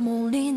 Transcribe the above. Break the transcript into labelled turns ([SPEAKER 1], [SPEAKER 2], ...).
[SPEAKER 1] 梦里